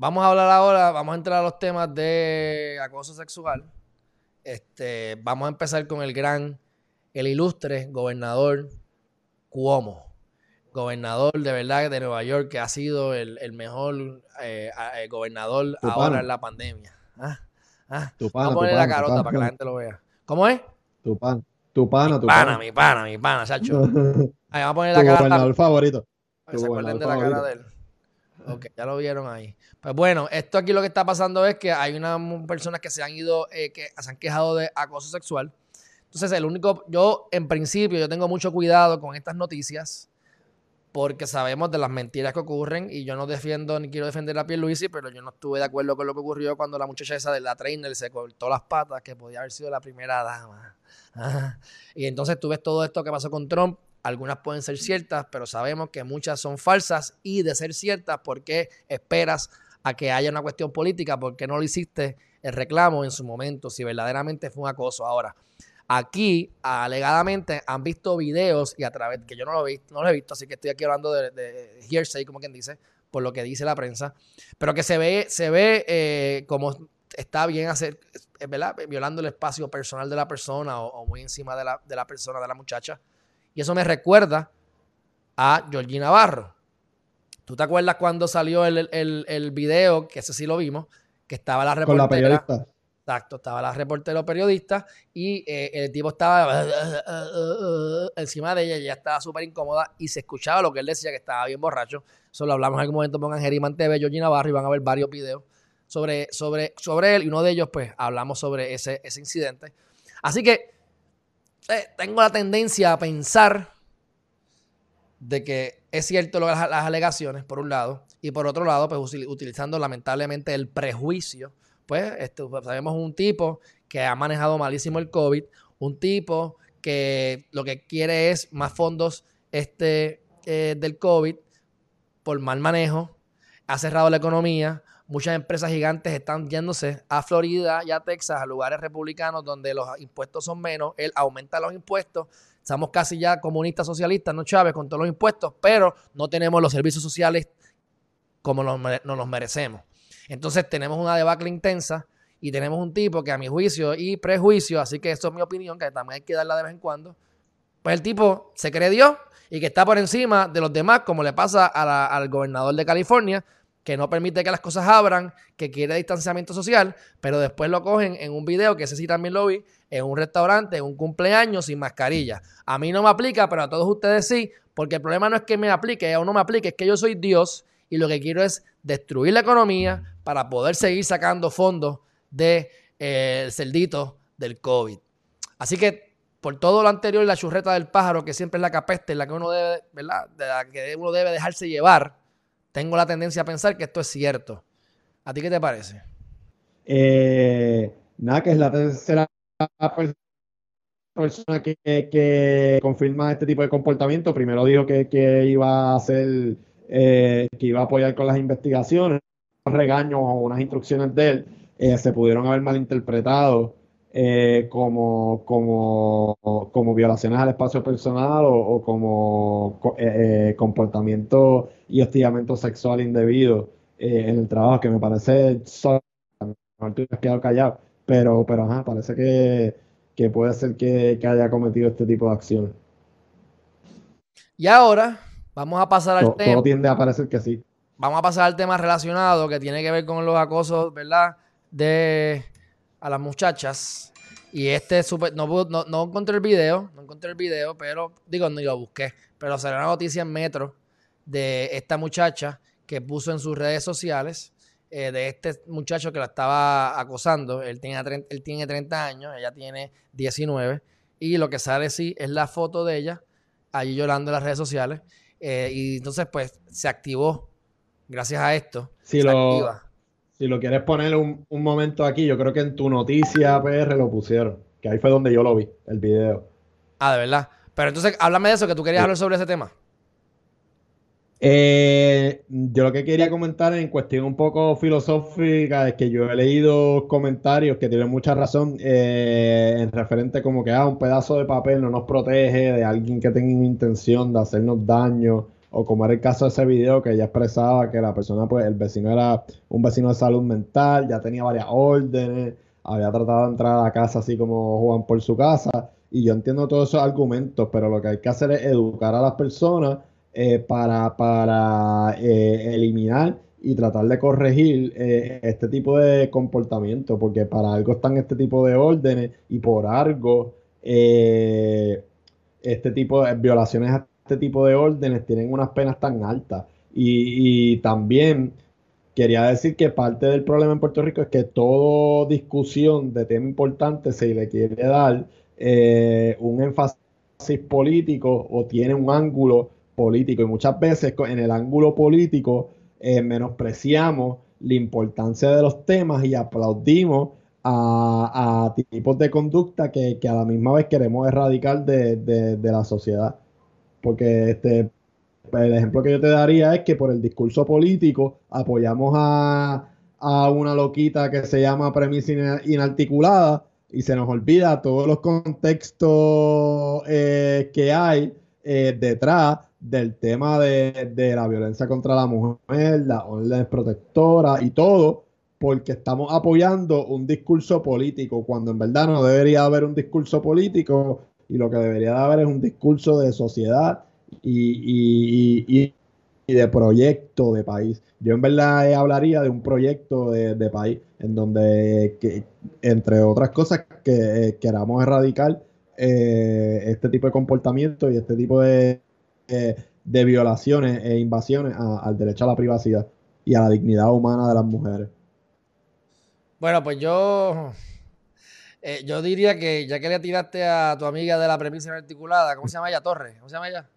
vamos a hablar ahora, vamos a entrar a los temas de acoso sexual. Este, vamos a empezar con el gran, el ilustre gobernador Cuomo. Gobernador de verdad de Nueva York, que ha sido el, mejor eh, eh, gobernador ahora en la pandemia. Ah, ah. vamos a ponerle la carota para que la gente lo vea. ¿Cómo es? Tu pan. Tu pana, tu pana. Mi pana, mi pana, chacho. Ahí vamos a poner la tu cara. gobernador favorito. se acuerden de la cara de él. Ok, ya lo vieron ahí. Pues bueno, esto aquí lo que está pasando es que hay unas personas que se han ido, eh, que se han quejado de acoso sexual. Entonces, el único, yo en principio, yo tengo mucho cuidado con estas noticias porque sabemos de las mentiras que ocurren y yo no defiendo ni quiero defender a Pierluisi, pero yo no estuve de acuerdo con lo que ocurrió cuando la muchacha esa de la trainer se cortó las patas, que podía haber sido la primera dama. Y entonces tú ves todo esto que pasó con Trump. Algunas pueden ser ciertas, pero sabemos que muchas son falsas. Y de ser ciertas, ¿por qué esperas a que haya una cuestión política? ¿Por qué no lo hiciste el reclamo en su momento? Si verdaderamente fue un acoso. Ahora, aquí alegadamente han visto videos y a través que yo no lo, he visto, no lo he visto, así que estoy aquí hablando de, hearsay, como quien dice, por lo que dice la prensa, pero que se ve, se ve eh, como está bien hacer, ¿verdad? Violando el espacio personal de la persona o, muy encima de la, de la, persona, de la muchacha. Y eso me recuerda a Georgina Navarro. ¿Tú te acuerdas cuando salió el, el, el, video, que ese sí lo vimos, que estaba la reportera? Con la periodista. Exacto, estaba la reportera periodista y eh, el tipo estaba encima de ella, ella estaba súper incómoda y se escuchaba lo que él decía, que estaba bien borracho. Eso lo hablamos en algún momento, pongan Geriman TV, Georgina Navarro y van a ver varios videos sobre, sobre, sobre él y uno de ellos, pues, hablamos sobre ese, ese incidente. Así que tengo la tendencia a pensar de que es cierto las alegaciones, por un lado, y por otro lado, pues utilizando lamentablemente el prejuicio, pues, este, pues sabemos un tipo que ha manejado malísimo el COVID, un tipo que lo que quiere es más fondos este, eh, del COVID por mal manejo, ha cerrado la economía, muchas empresas gigantes están yéndose a Florida y a Texas, a lugares republicanos donde los impuestos son menos. Él aumenta los impuestos. Estamos casi ya comunistas socialistas, no Chávez, con todos los impuestos, pero no tenemos los servicios sociales como nos, los merecemos. Entonces tenemos una debacle intensa y tenemos un tipo que a mi juicio y prejuicio, así que eso es mi opinión, que también hay que darla de vez en cuando, pues el tipo se cree Dios y que está por encima de los demás, como le pasa al gobernador de California, que no permite que las cosas abran, que quiere distanciamiento social, pero después lo cogen en un video, que ese sí también lo vi, en un restaurante, en un cumpleaños sin mascarilla. A mí no me aplica, pero a todos ustedes sí, porque el problema no es que me aplique o no me aplique, es que yo soy Dios y lo que quiero es destruir la economía para poder seguir sacando fondos del de, eh, del COVID. Así que por todo lo anterior, la churreta del pájaro, que siempre es la capeste, la que uno debe, ¿verdad? De la que uno debe dejarse llevar tengo la tendencia a pensar que esto es cierto. ¿A ti qué te parece? Eh, nada, que es la tercera persona que, confirma este tipo de comportamiento. Primero dijo que, iba a hacer, eh, que iba a apoyar con las investigaciones. Regaños o unas instrucciones de él eh, se pudieron haber malinterpretado eh, como, como, como, violaciones al espacio personal o, como eh, eh, comportamiento y hostigamiento sexual indebido en el trabajo, que me parece solo, tú has quedado callado, pero, pero ajá, parece que, puede ser que, haya cometido este tipo de acción. Y ahora vamos a pasar al tema. Todo tiende a parecer que sí. Vamos a pasar al tema relacionado que tiene que ver con los acosos, ¿verdad? De a las muchachas. Y este super, no, no, no, encontré el video, no encontré el video, pero digo, ni lo busqué. Pero salió una noticia en Metro de esta muchacha que puso en sus redes sociales eh, de este muchacho que la estaba acosando. Él, tenía él tiene 30 años, ella tiene 19. Y lo que sale sí es la foto de ella allí llorando en las redes sociales. Eh, y entonces, pues, se activó gracias a esto. Sí, lo, si lo quieres poner un, momento aquí, yo creo que en tu noticia PR lo pusieron. Que ahí fue donde yo lo vi, el video. Ah, de verdad. Pero entonces, háblame de eso, que tú querías hablar sobre ese tema. Eh, yo lo que quería comentar en cuestión un poco filosófica es que yo he leído comentarios que tienen mucha razón eh, en referente como que ah, un pedazo de papel no nos protege de alguien que tenga intención de hacernos daño o como era el caso de ese video que ella expresaba que la persona, pues el vecino era un vecino de salud mental, ya tenía varias órdenes, había tratado de entrar a la casa así como Juan por su casa, y yo entiendo todos esos argumentos, pero lo que hay que hacer es educar a las personas eh, para, para eh, eliminar y tratar de corregir eh, este tipo de comportamiento, porque para algo están este tipo de órdenes y por algo este tipo de violaciones este tipo de órdenes tienen unas penas tan altas. Y, también quería decir que parte del problema en Puerto Rico es que toda discusión de tema importante se le quiere dar eh, un énfasis político o tiene un ángulo político. Y muchas veces en el ángulo político eh, menospreciamos la importancia de los temas y aplaudimos a, tipos de conducta que, a la misma vez queremos erradicar de, la sociedad. Porque este, el ejemplo que yo te daría es que por el discurso político apoyamos a, a una loquita que se llama premisa inarticulada y se nos olvida todos los contextos eh, que hay eh, detrás del tema de, la violencia contra la mujer, la orden protectora y todo, porque estamos apoyando un discurso político, cuando en verdad no debería haber un discurso político y lo que debería haber es un discurso de sociedad y, de proyecto de país. Yo en verdad hablaría de un proyecto de, país en donde, que, entre otras cosas, que eh, queramos erradicar eh, este tipo de comportamiento y este tipo de, eh, de violaciones e invasiones al derecho a la privacidad y a la dignidad humana de las mujeres. Bueno, pues yo, yo diría que ya que le tiraste a tu amiga de la premisa articulada, ¿cómo se llama ella? Torres, ¿cómo se llama ella?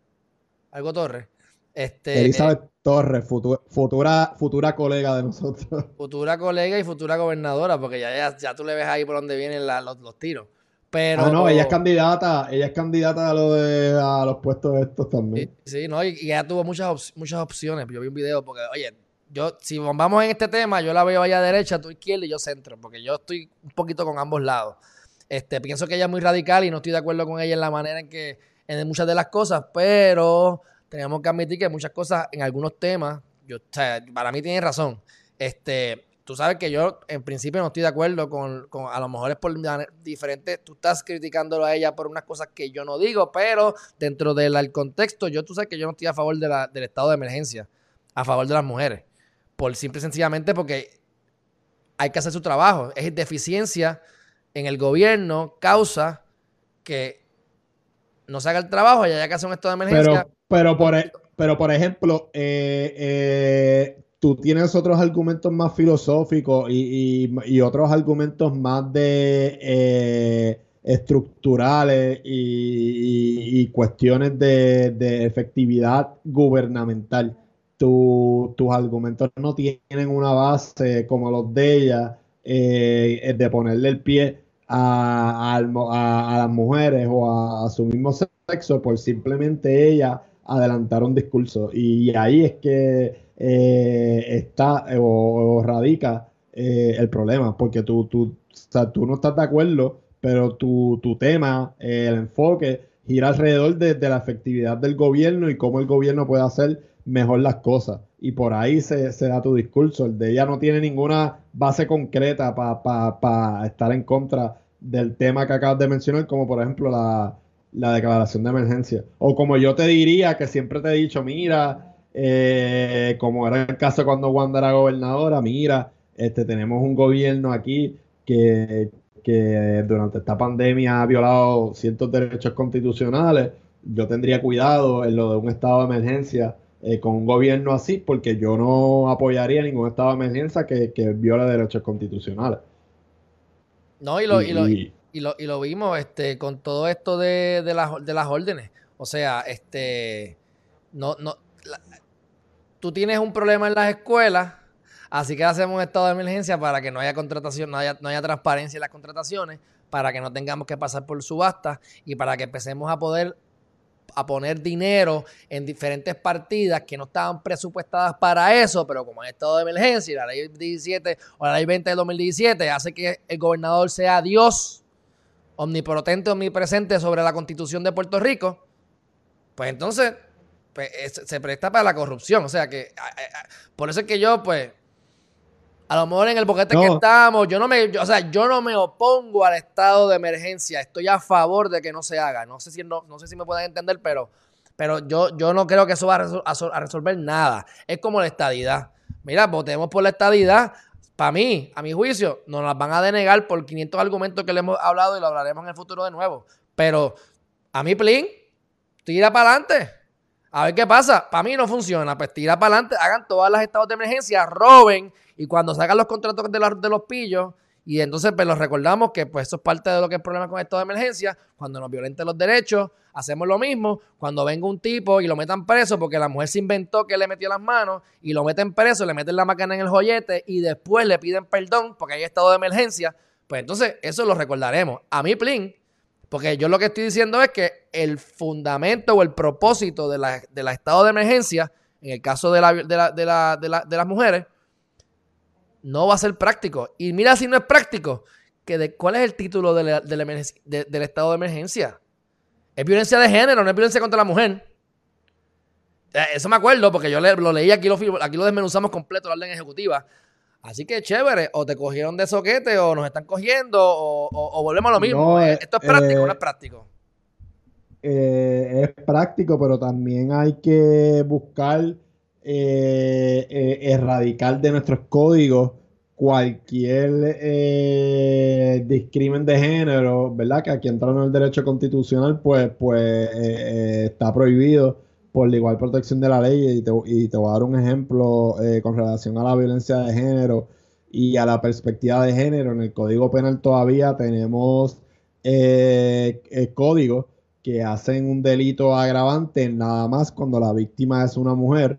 Algo Torres. Este, Elizabeth Torres, futura, futura, colega de nosotros. Futura colega y futura gobernadora, porque ya, ya, tú le ves ahí por donde vienen los, tiros. Pero, ah, no, ella es candidata, ella es candidata a, lo de, a los puestos estos también. Sí, no, y, ella tuvo muchas, muchas opciones. Yo vi un video porque, oye, yo, si vamos en este tema, yo la veo allá derecha, tú izquierda y yo centro, porque yo estoy un poquito con ambos lados. Este, pienso que ella es muy radical y no estoy de acuerdo con ella en la manera en que, en muchas de las cosas, pero tenemos que admitir que muchas cosas, en algunos temas, yo, para mí tiene razón. Este, tú sabes que yo en principio no estoy de acuerdo con, a lo mejor es por diferentes, tú estás criticándolo a ella por unas cosas que yo no digo, pero dentro del contexto, yo tú sabes que yo no estoy a favor del estado de emergencia, a favor de las mujeres, por simple y sencillamente porque hay que hacer su trabajo, es deficiencia en el gobierno, causa que no se haga el trabajo y haya que hacer un estado de emergencia. Pero por, e, pero por ejemplo, eh, eh, tú tienes otros argumentos más filosóficos y, otros argumentos más de eh, estructurales y, cuestiones de, efectividad gubernamental. Tus argumentos no tienen una base como los de ella, de ponerle el pie a, las mujeres o a, su mismo sexo por simplemente ella adelantar un discurso. Y ahí es que eh, está o, radica eh, el problema, porque tú, tú, tú no estás de acuerdo, pero tu, tu tema, eh, el enfoque, gira alrededor de, la efectividad del gobierno y cómo el gobierno puede hacer mejor las cosas. Y por ahí se, da tu discurso. El de ella no tiene ninguna base concreta para estar en contra del tema que acabas de mencionar, como por ejemplo la, la declaración de emergencia. O como yo te diría, que siempre te he dicho, mira, eh, como era el caso cuando Wanda era gobernadora, mira, este, tenemos un gobierno aquí que, durante esta pandemia ha violado ciertos derechos constitucionales. Yo tendría cuidado en lo de un estado de emergencia eh, con un gobierno así, porque yo no apoyaría ningún estado de emergencia que, que viole derechos constitucionales. No, y lo, y, y lo, y lo vimos este, con todo esto de, de, de las órdenes. O sea, este, no, no, tú tienes un problema en las escuelas, así que hacemos un estado de emergencia para que no haya contratación, no haya, no haya transparencia en las contrataciones, para que no tengamos que pasar por subasta y para que empecemos a poder a poner dinero en diferentes partidas que no estaban presupuestadas para eso, pero como en estado de emergencia, la ley 17 o la ley 20 de 2017 hace que el gobernador sea Dios omnipotente, omnipresente sobre la constitución de Puerto Rico, pues entonces pues, se presta para la corrupción. O sea que, por eso es que yo, pues, a lo mejor en el boquete que estamos, yo no me, o sea, yo no me opongo al estado de emergencia. Estoy a favor de que no se haga. No sé si, no, no sé si me pueden entender, pero, pero yo, yo no creo que eso va a, resolver nada. Es como la estadidad. Mira, votemos por la estadidad. Para mí, a mi juicio, nos las van a denegar por 500 argumentos que le hemos hablado y lo hablaremos en el futuro de nuevo. Pero a mí, Plin, tira para adelante. A ver qué pasa. Para mí no funciona. Pues tira para adelante, hagan todas las estados de emergencia, roben y cuando sacan los contratos de, de los pillos, y entonces pues los recordamos que pues eso es parte de lo que es el problema con el estado de emergencia, cuando nos violenten los derechos, hacemos lo mismo, cuando venga un tipo y lo metan preso porque la mujer se inventó que le metió las manos y lo meten preso, le meten la máquina en el joyete y después le piden perdón porque hay estado de emergencia, pues entonces eso lo recordaremos. A mí, Plin, porque yo lo que estoy diciendo es que el fundamento o el propósito de la, de estado de emergencia, en el caso de, la, de, de las mujeres, no va a ser práctico. Y mira si no es práctico, que de, ¿cuál es el título del estado de emergencia? Es violencia de género, no es violencia contra la mujer. Eh, eso me acuerdo porque yo lo leí aquí, lo, aquí lo desmenuzamos completo, la orden ejecutiva. Así que chévere, o te cogieron de soquete, o nos están cogiendo, o, volvemos a lo mismo. Eh, ¿Esto es práctico o no es práctico? Eh, es práctico, pero también hay que buscar eh, eh, erradicar de nuestros códigos cualquier eh, discrimen de género, ¿verdad? Que aquí entrando en el derecho constitucional, pues, pues está prohibido por la igual protección de la ley. Y te, y te voy a dar un ejemplo con relación a la violencia de género y a la perspectiva de género. En el Código Penal todavía tenemos códigos que hacen un delito agravante nada más cuando la víctima es una mujer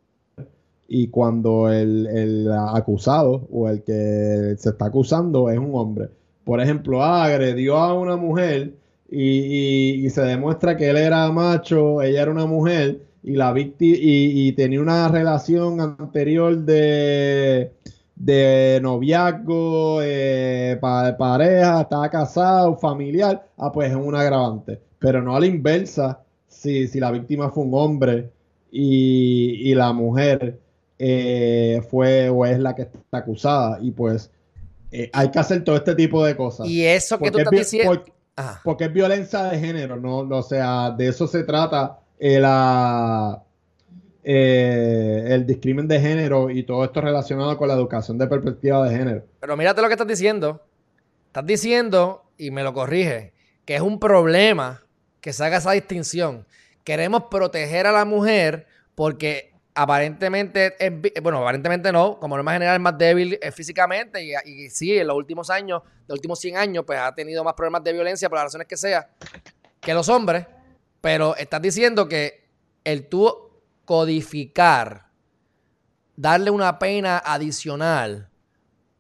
y cuando el, acusado o el que se está acusando es un hombre. Por ejemplo, agredió a una mujer y, se demuestra que él era macho, ella era una mujer y la víctima y, tenía una relación anterior de, de noviazgo, eh, pareja, estaba casado, familiar, ah, pues es un agravante. Pero no a la inversa, si, si la víctima fue un hombre y, y la mujer eh, fue o es la que está acusada. Y pues eh, hay que hacer todo este tipo de cosas. Y eso que tú estás diciendo. Porque, es violencia de género, ¿no? O sea, de eso se trata eh, la, el discrimen de género y todo esto relacionado con la educación de perspectiva de género. Pero mírate lo que estás diciendo. Estás diciendo, y me lo corrige, que es un problema que se haga esa distinción. Queremos proteger a la mujer porque aparentemente, bueno, aparentemente no, como norma general es más débil eh, físicamente y, y, sí, en los últimos años, los últimos 100 años, pues ha tenido más problemas de violencia por las razones que sea que los hombres, pero estás diciendo que el tú codificar, darle una pena adicional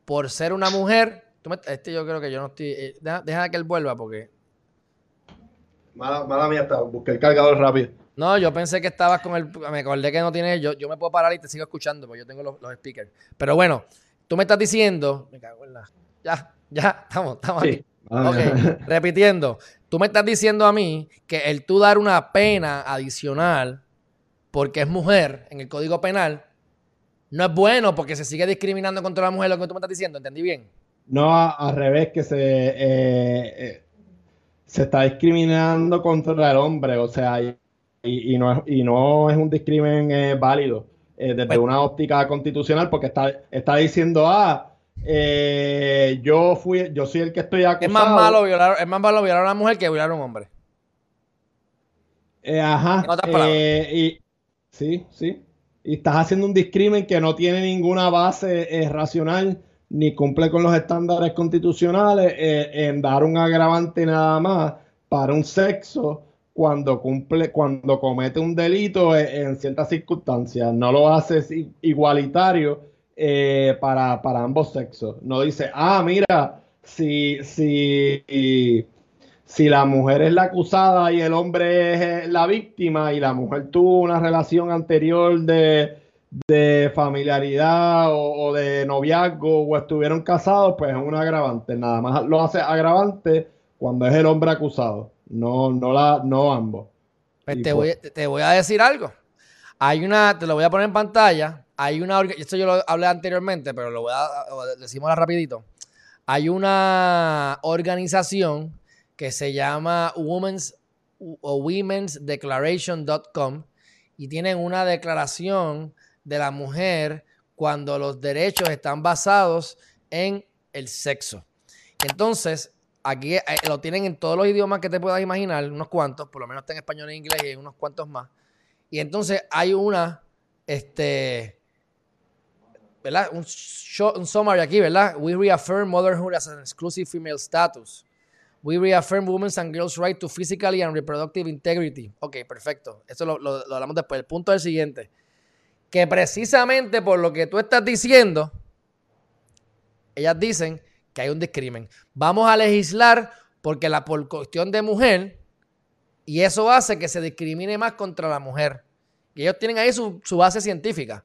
por ser una mujer, este yo creo que yo no estoy, eh, deja, que él vuelva porque... Mala, mala mía, busqué el cargador rápido. No, yo pensé que estabas con el. Me acordé que no tiene. Yo, yo me puedo parar y te sigo escuchando, porque yo tengo los, speakers. Pero bueno, tú me estás diciendo. Me cago en la. Ya, ya, estamos, estamos aquí. Ok, repitiendo. Tú me estás diciendo a mí que el tú dar una pena adicional porque es mujer en el código penal no es bueno porque se sigue discriminando contra la mujer, lo que tú me estás diciendo. ¿Entendí bien? No, al revés, que se. Eh, eh, se está discriminando contra el hombre. O sea, y, no, es, y no es un discrimen eh, válido desde pues una óptica constitucional porque está, está diciendo, ah, eh, yo fui, yo soy el que estoy acusado. Es más malo violar, es más malo violar a una mujer que violar a un hombre. ajá. y, sí, sí. Y estás haciendo un discrimen que no tiene ninguna base racional ni cumple con los estándares constitucionales en dar un agravante nada más para un sexo cuando cumple, cuando comete un delito e, en, ciertas circunstancias. No lo hace igualitario eh, para, ambos sexos. No dice, ah, mira, si, si, si la mujer es la acusada y el hombre es la víctima y la mujer tuvo una relación anterior de, familiaridad o, de noviazgo o estuvieron casados, pues es un agravante. Nada más lo hace agravante cuando es el hombre acusado. No, no, la, no ambos. Pues te, voy, te voy a decir algo. Hay una, te lo voy a poner en pantalla, hay una, esto yo lo hablé anteriormente, pero lo voy a, decimos rapidito. Hay una organización que se llama Women's o Women's Declaration.com y tienen una declaración de la mujer cuando los derechos están basados en el sexo. Entonces, aquí eh, lo tienen en todos los idiomas que te puedas imaginar, unos cuantos, por lo menos está en español e inglés y unos cuantos más. Y entonces hay una, este, ¿verdad? Un, un summary aquí, ¿verdad? We reaffirm motherhood as an exclusive female status. We reaffirm women's and girls' right to physically and reproductive integrity. Ok, perfecto. Eso lo, lo, hablamos después. El punto es el siguiente. Que precisamente por lo que tú estás diciendo, ellas dicen que hay un discrimen. Vamos a legislar porque la por cuestión de mujer y eso hace que se discrimine más contra la mujer. Y ellos tienen ahí su, base científica.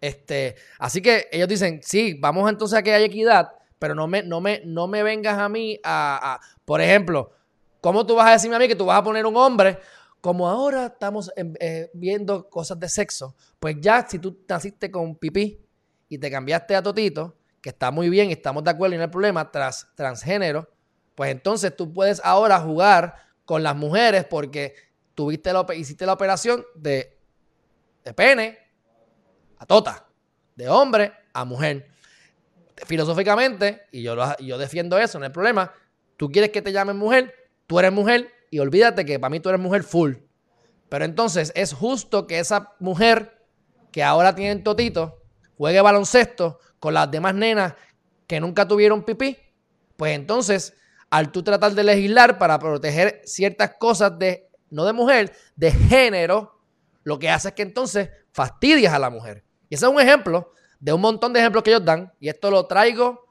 Este, así que ellos dicen, sí, vamos entonces a que haya equidad, pero no me, no me, no me vengas a mí a, por ejemplo, ¿cómo tú vas a decirme a mí que tú vas a poner un hombre? Como ahora estamos eh, viendo cosas de sexo, pues ya si tú naciste con pipí y te cambiaste a Totito, que está muy bien estamos de acuerdo y no hay problema, tras transgénero, pues entonces tú puedes ahora jugar con las mujeres porque tuviste la, hiciste la operación de, de pene a tota, de hombre a mujer. Filosóficamente, y yo, yo defiendo eso, no hay problema, tú quieres que te llamen mujer, tú eres mujer y olvídate que para mí tú eres mujer full. Pero entonces es justo que esa mujer que ahora tiene totito juegue baloncesto con las demás nenas que nunca tuvieron pipí, pues entonces, al tú tratar de legislar para proteger ciertas cosas de, no de mujer, de género, lo que hace es que entonces fastidias a la mujer. Y ese es un ejemplo de un montón de ejemplos que ellos dan, y esto lo traigo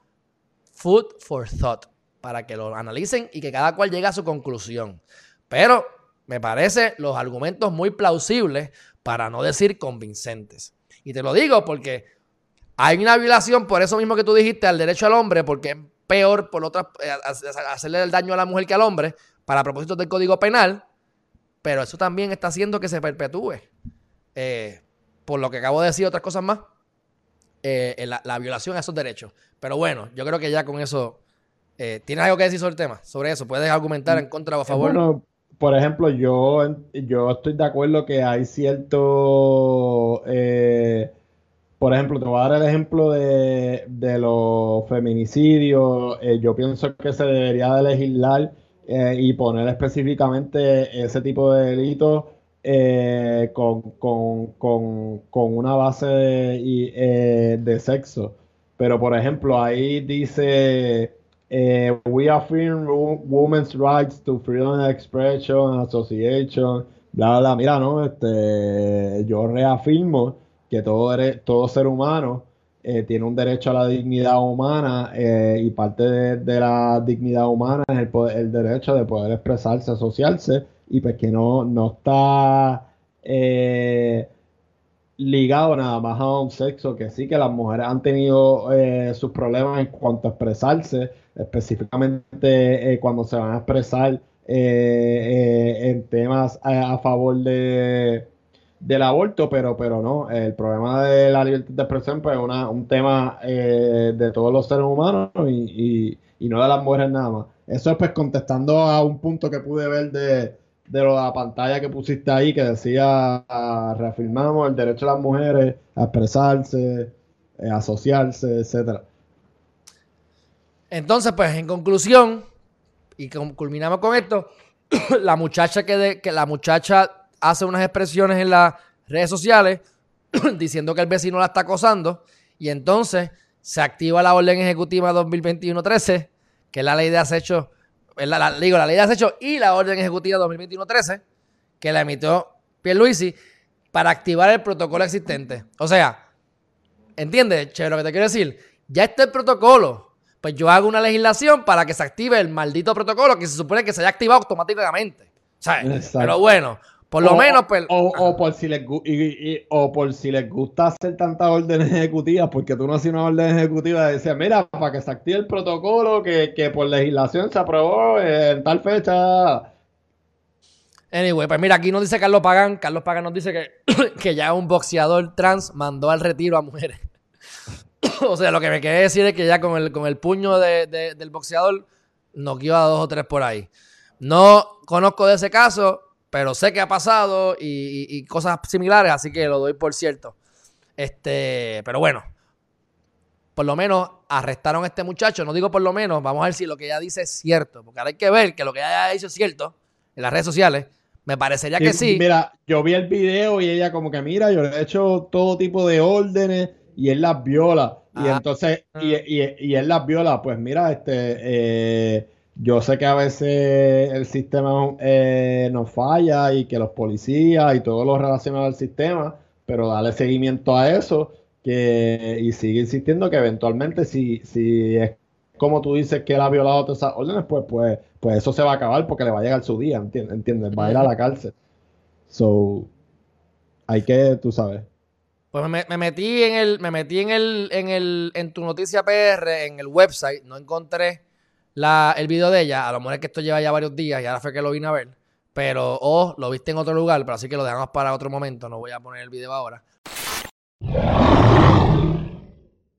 food for thought, para que lo analicen y que cada cual llegue a su conclusión. Pero me parece los argumentos muy plausibles, para no decir convincentes. Y te lo digo porque hay una violación por eso mismo que tú dijiste al derecho al hombre, porque es peor por otra, eh, hacerle el daño a la mujer que al hombre, para propósitos del Código Penal, pero eso también está haciendo que se perpetúe. Eh, por lo que acabo de decir, otras cosas más, eh, la, violación a esos derechos. Pero bueno, yo creo que ya con eso. ¿Tienes algo que decir sobre el tema? Sobre eso, ¿puedes argumentar en contra o a favor? Bueno, por ejemplo, yo, yo estoy de acuerdo que hay cierto por ejemplo, te voy a dar el ejemplo de, los feminicidios. Eh, yo pienso que se debería de legislar eh, y poner específicamente ese tipo de delitos eh, con, una base de, de, sexo. Pero, por ejemplo, ahí dice, we affirm women's rights to freedom of expression, association, bla, bla, Mira, ¿no? Este, yo reafirmo que todo, todo ser humano eh, tiene un derecho a la dignidad humana eh, y parte de, la dignidad humana es el, el, derecho de poder expresarse, asociarse y pues que no, no está eh, ligado nada más a un sexo, que sí que las mujeres han tenido sus problemas en cuanto a expresarse, específicamente cuando se van a expresar en temas a favor de del aborto, pero, pero no, el problema de la libertad de expresión pues, es un tema eh, de todos los seres humanos y, no de las mujeres nada más. Eso es pues contestando a un punto que pude ver de, de la pantalla que pusiste ahí que decía ah, reafirmamos el derecho de las mujeres a expresarse, eh, asociarse, etcétera. Entonces, pues en conclusión, y culminamos con esto, la muchacha que, de, que la muchacha hace unas expresiones en las redes sociales diciendo que el vecino la está acosando y entonces se activa la orden ejecutiva 2021-13, que es la ley de acecho, la, digo, la ley de acecho y la orden ejecutiva 2021-13, que la emitió Pierluisi para activar el protocolo existente. O sea, ¿entiendes, Che, lo que te quiero decir? Ya está el protocolo. Pues yo hago una legislación para que se active el maldito protocolo que se supone que se haya activado automáticamente. ¿Sabes? Pero bueno, por lo menos, pues. O, por si les, o por si les gusta hacer tantas órdenes ejecutivas, porque tú no haces una orden ejecutiva de decir, mira, para que se active el protocolo que, por legislación se aprobó en tal fecha. Anyway, pues mira, aquí nos dice Carlos Pagan. Carlos Pagan nos dice que, que ya un boxeador trans mandó al retiro a mujeres. o sea, lo que me quiere decir es que ya con el, con el puño del boxeador noqueó a dos o tres por ahí. No conozco de ese caso, pero sé que ha pasado y, cosas similares, así que lo doy por cierto. Este, pero bueno, por lo menos arrestaron a este muchacho. No digo por lo menos, vamos a ver si lo que ella dice es cierto, porque ahora hay que ver que lo que ella ha dicho es cierto en las redes sociales. Me parecería que sí. Mira, yo vi el video y ella como que, mira, yo le he hecho todo tipo de órdenes y él las viola. Y ah. entonces, y, y, él las viola. Pues mira, este, eh, yo sé que a veces el sistema eh, nos falla y que los policías y todo lo relacionado al sistema, pero dale seguimiento a eso que, y sigue insistiendo que eventualmente si, si es como tú dices que él ha violado todas esas órdenes, pues, pues, pues eso se va a acabar porque le va a llegar su día, ¿entiendes? Va a ir a la cárcel. So, hay que, tú sabes. Pues me, metí en el, me metí en el, en el, en tu noticia PR, en el website, no encontré la, el video de ella. A lo mejor es que esto lleva ya varios días y ahora fue que lo vine a ver. Pero, o lo viste en otro lugar, pero así que lo dejamos para otro momento. No voy a poner el video ahora.